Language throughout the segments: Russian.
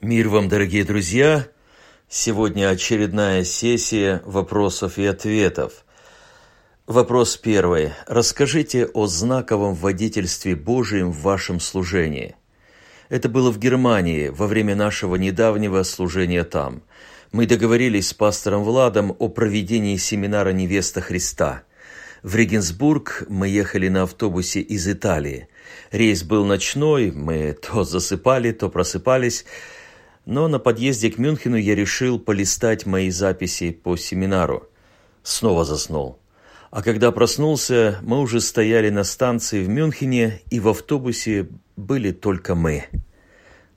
Мир вам, дорогие друзья! Сегодня очередная сессия вопросов и ответов. Вопрос первый. Расскажите о знаковом водительстве Божьем в вашем служении. Это было в Германии во время нашего недавнего служения там. Мы договорились с пастором Владом о проведении семинара «Невеста Христа». В Регенсбург мы ехали на автобусе из Италии. Рейс был ночной, мы то засыпали, то просыпались – но на подъезде к Мюнхену я решил полистать мои записи по семинару. Снова заснул. А когда проснулся, мы уже стояли на станции в Мюнхене, и в автобусе были только мы.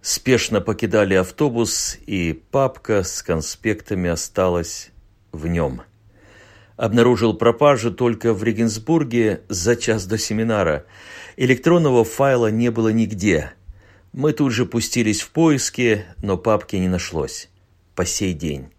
Спешно покидали автобус, и папка с конспектами осталась в нем. Обнаружил пропажу только в Регенсбурге за час до семинара. Электронного файла не было нигде – мы тут же пустились в поиски, но папки не нашлось. По сей день.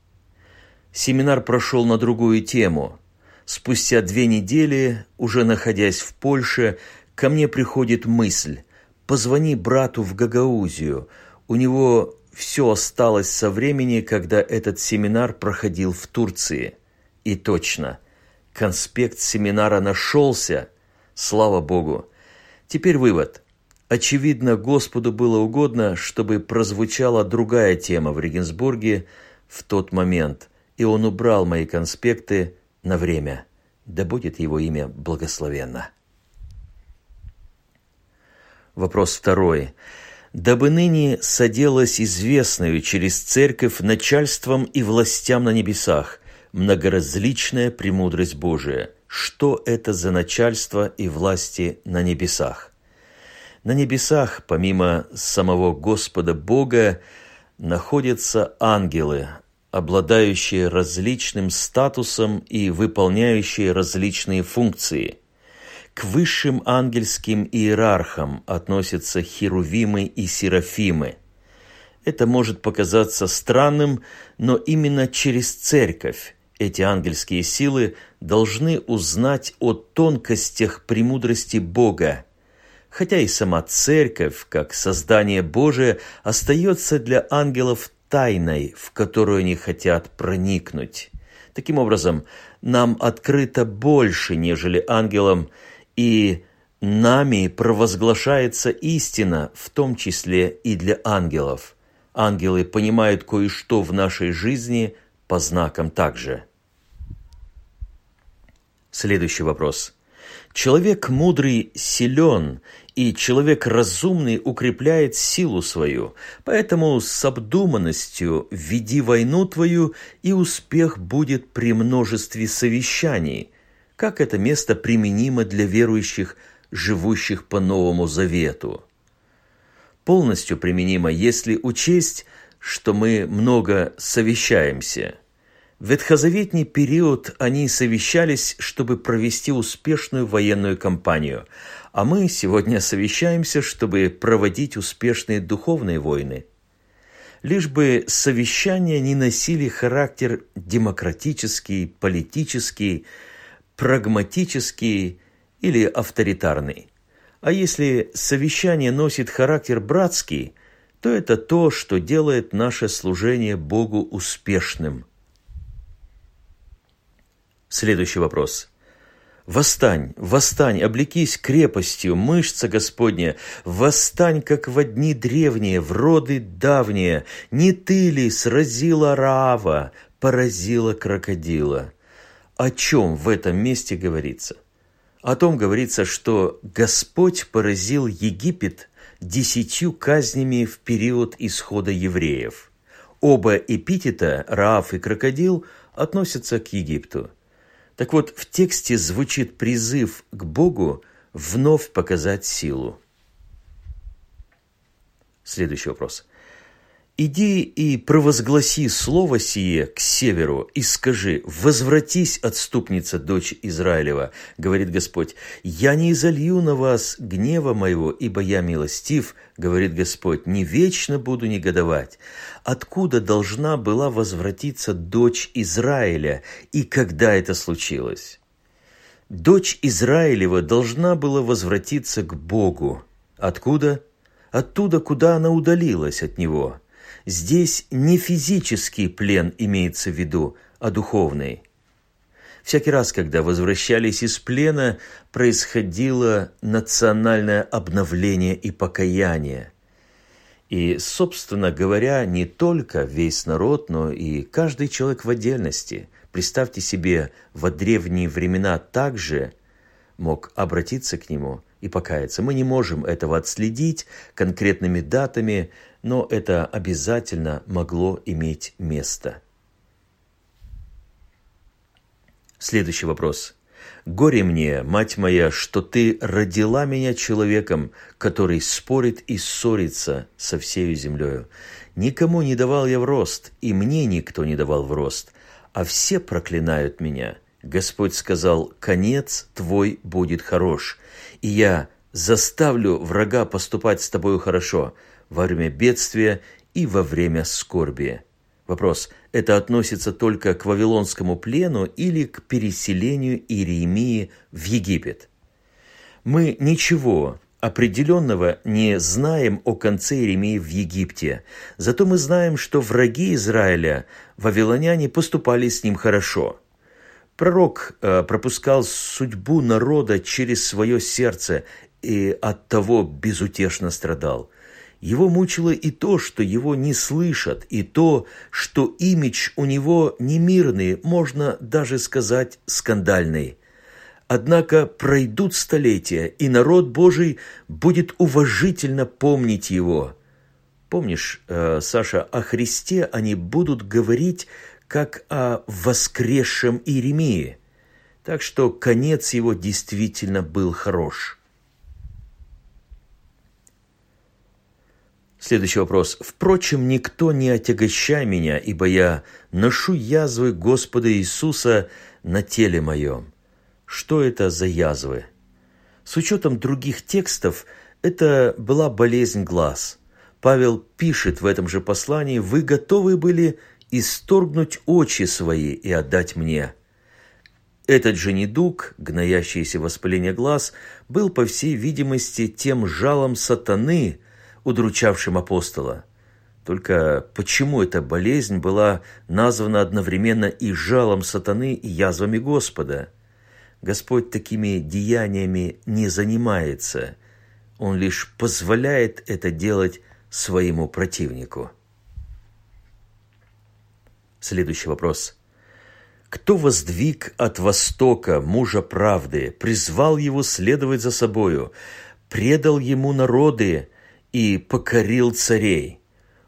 Семинар прошел на другую тему. Спустя две недели, уже находясь в Польше, ко мне приходит мысль. Позвони брату в Гагаузию. У него все осталось со времени, когда этот семинар проходил в Турции. И точно, конспект семинара нашелся. Слава Богу. Теперь вывод – Очевидно, Господу было угодно, чтобы прозвучала другая тема в Регенсбурге в тот момент, и Он убрал мои конспекты на время. Да будет Его имя благословенно. Вопрос второй. «Дабы ныне соделась известную через церковь начальством и властям на небесах многоразличная премудрость Божия. Что это за начальство и власти на небесах?» На небесах, помимо самого Господа Бога, находятся ангелы, обладающие различным статусом и выполняющие различные функции. К высшим ангельским иерархам относятся херувимы и серафимы. Это может показаться странным, но именно через церковь эти ангельские силы должны узнать о тонкостях премудрости Бога, хотя и сама церковь, как создание Божие, остается для ангелов тайной, в которую они хотят проникнуть. Таким образом, нам открыто больше, нежели ангелам, и нами провозглашается истина, в том числе и для ангелов. Ангелы понимают кое-что в нашей жизни по знакам также. Следующий вопрос – Человек мудрый силен, и человек разумный укрепляет силу свою. Поэтому с обдуманностью веди войну твою, и успех будет при множестве совещаний. Как это место применимо для верующих, живущих по Новому Завету? Полностью применимо, если учесть, что мы много совещаемся – в ветхозаветний период они совещались, чтобы провести успешную военную кампанию, а мы сегодня совещаемся, чтобы проводить успешные духовные войны. Лишь бы совещания не носили характер демократический, политический, прагматический или авторитарный. А если совещание носит характер братский, то это то, что делает наше служение Богу успешным – Следующий вопрос. «Восстань, восстань, облекись крепостью, мышца Господня, восстань, как в дни древние, в роды давние, не ты ли сразила Раава, поразила крокодила?» О чем в этом месте говорится? О том говорится, что Господь поразил Египет десятью казнями в период исхода евреев. Оба эпитета, Раав и крокодил, относятся к Египту – так вот, в тексте звучит призыв к Богу вновь показать силу. Следующий вопрос. «Иди и провозгласи слово сие к северу, и скажи, возвратись, отступница, дочь Израилева, говорит Господь, я не изолью на вас гнева моего, ибо я милостив, говорит Господь, не вечно буду негодовать. Откуда должна была возвратиться дочь Израиля, и когда это случилось? Дочь Израилева должна была возвратиться к Богу. Откуда? Оттуда, куда она удалилась от Него – здесь не физический плен имеется в виду, а духовный. Всякий раз, когда возвращались из плена, происходило национальное обновление и покаяние. И, собственно говоря, не только весь народ, но и каждый человек в отдельности. Представьте себе, во древние времена также мог обратиться к нему и покаяться. Мы не можем этого отследить конкретными датами, но это обязательно могло иметь место – Следующий вопрос. «Горе мне, мать моя, что ты родила меня человеком, который спорит и ссорится со всею землею. Никому не давал я в рост, и мне никто не давал в рост, а все проклинают меня. Господь сказал, конец твой будет хорош, и я заставлю врага поступать с тобою хорошо во время бедствия и во время скорби». Вопрос, это относится только к Вавилонскому плену или к переселению Иеремии в Египет? Мы ничего определенного не знаем о конце Иеремии в Египте, зато мы знаем, что враги Израиля, вавилоняне, поступали с ним хорошо. Пророк э, пропускал судьбу народа через свое сердце и от того безутешно страдал – его мучило и то, что его не слышат, и то, что имидж у него не мирный, можно даже сказать скандальный. Однако пройдут столетия, и народ Божий будет уважительно помнить его. Помнишь, э, Саша, о Христе они будут говорить как о воскресшем Иеремии. Так что конец его действительно был хорош. Следующий вопрос. «Впрочем, никто не отягощай меня, ибо я ношу язвы Господа Иисуса на теле моем». Что это за язвы? С учетом других текстов, это была болезнь глаз. Павел пишет в этом же послании, «Вы готовы были исторгнуть очи свои и отдать мне». Этот же недуг, гноящееся воспаление глаз, был, по всей видимости, тем жалом сатаны – удручавшим апостола. Только почему эта болезнь была названа одновременно и жалом сатаны, и язвами Господа? Господь такими деяниями не занимается. Он лишь позволяет это делать своему противнику. Следующий вопрос. Кто воздвиг от востока мужа правды, призвал его следовать за собою, предал ему народы, и покорил царей.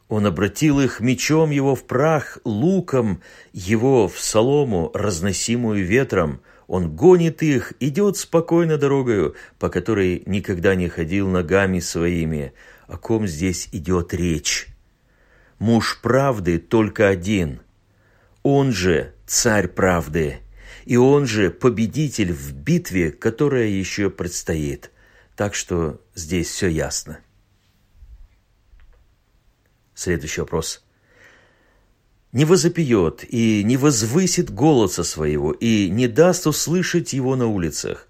Он обратил их мечом его в прах, луком его в солому, разносимую ветром. Он гонит их, идет спокойно дорогою, по которой никогда не ходил ногами своими. О ком здесь идет речь? Муж правды только один. Он же царь правды, и он же победитель в битве, которая еще предстоит. Так что здесь все ясно. Следующий вопрос. «Не возопьет и не возвысит голоса своего, и не даст услышать его на улицах.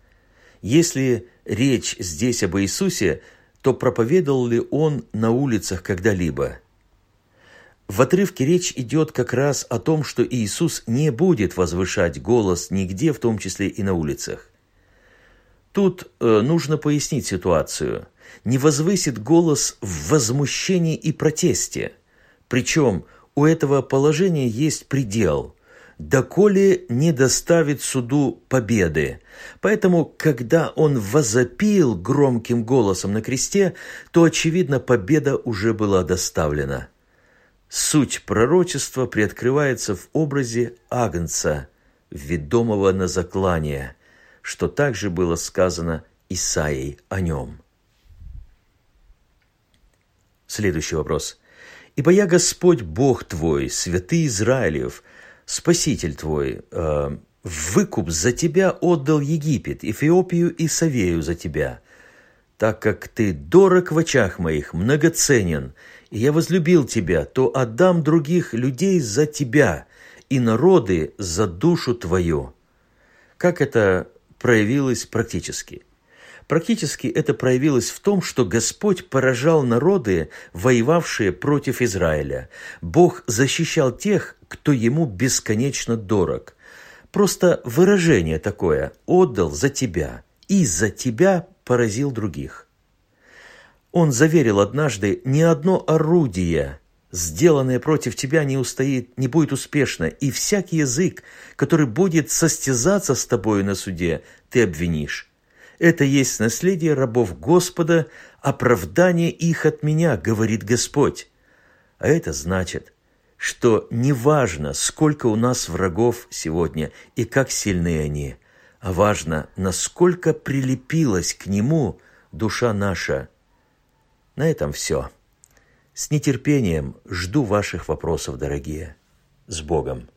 Если речь здесь об Иисусе, то проповедовал ли он на улицах когда-либо?» В отрывке речь идет как раз о том, что Иисус не будет возвышать голос нигде, в том числе и на улицах. Тут э, нужно пояснить ситуацию – не возвысит голос в возмущении и протесте. Причем у этого положения есть предел, доколе не доставит суду победы. Поэтому, когда он возопил громким голосом на кресте, то, очевидно, победа уже была доставлена. Суть пророчества приоткрывается в образе Агнца, ведомого на заклание, что также было сказано Исаией о нем. Следующий вопрос. «Ибо я Господь Бог твой, святый Израилев, Спаситель твой, э, выкуп за тебя отдал Египет, Эфиопию и Савею за тебя, так как ты дорог в очах моих, многоценен, и я возлюбил тебя, то отдам других людей за тебя и народы за душу твою». Как это проявилось практически – Практически это проявилось в том, что Господь поражал народы, воевавшие против Израиля. Бог защищал тех, кто ему бесконечно дорог. Просто выражение такое «отдал за тебя» и «за тебя поразил других». Он заверил однажды, ни одно орудие, сделанное против тебя, не устоит, не будет успешно, и всякий язык, который будет состязаться с тобою на суде, ты обвинишь. Это есть наследие рабов Господа, оправдание их от меня, говорит Господь. А это значит, что неважно, сколько у нас врагов сегодня и как сильны они, а важно, насколько прилепилась к Нему душа наша – на этом все. С нетерпением жду ваших вопросов, дорогие. С Богом!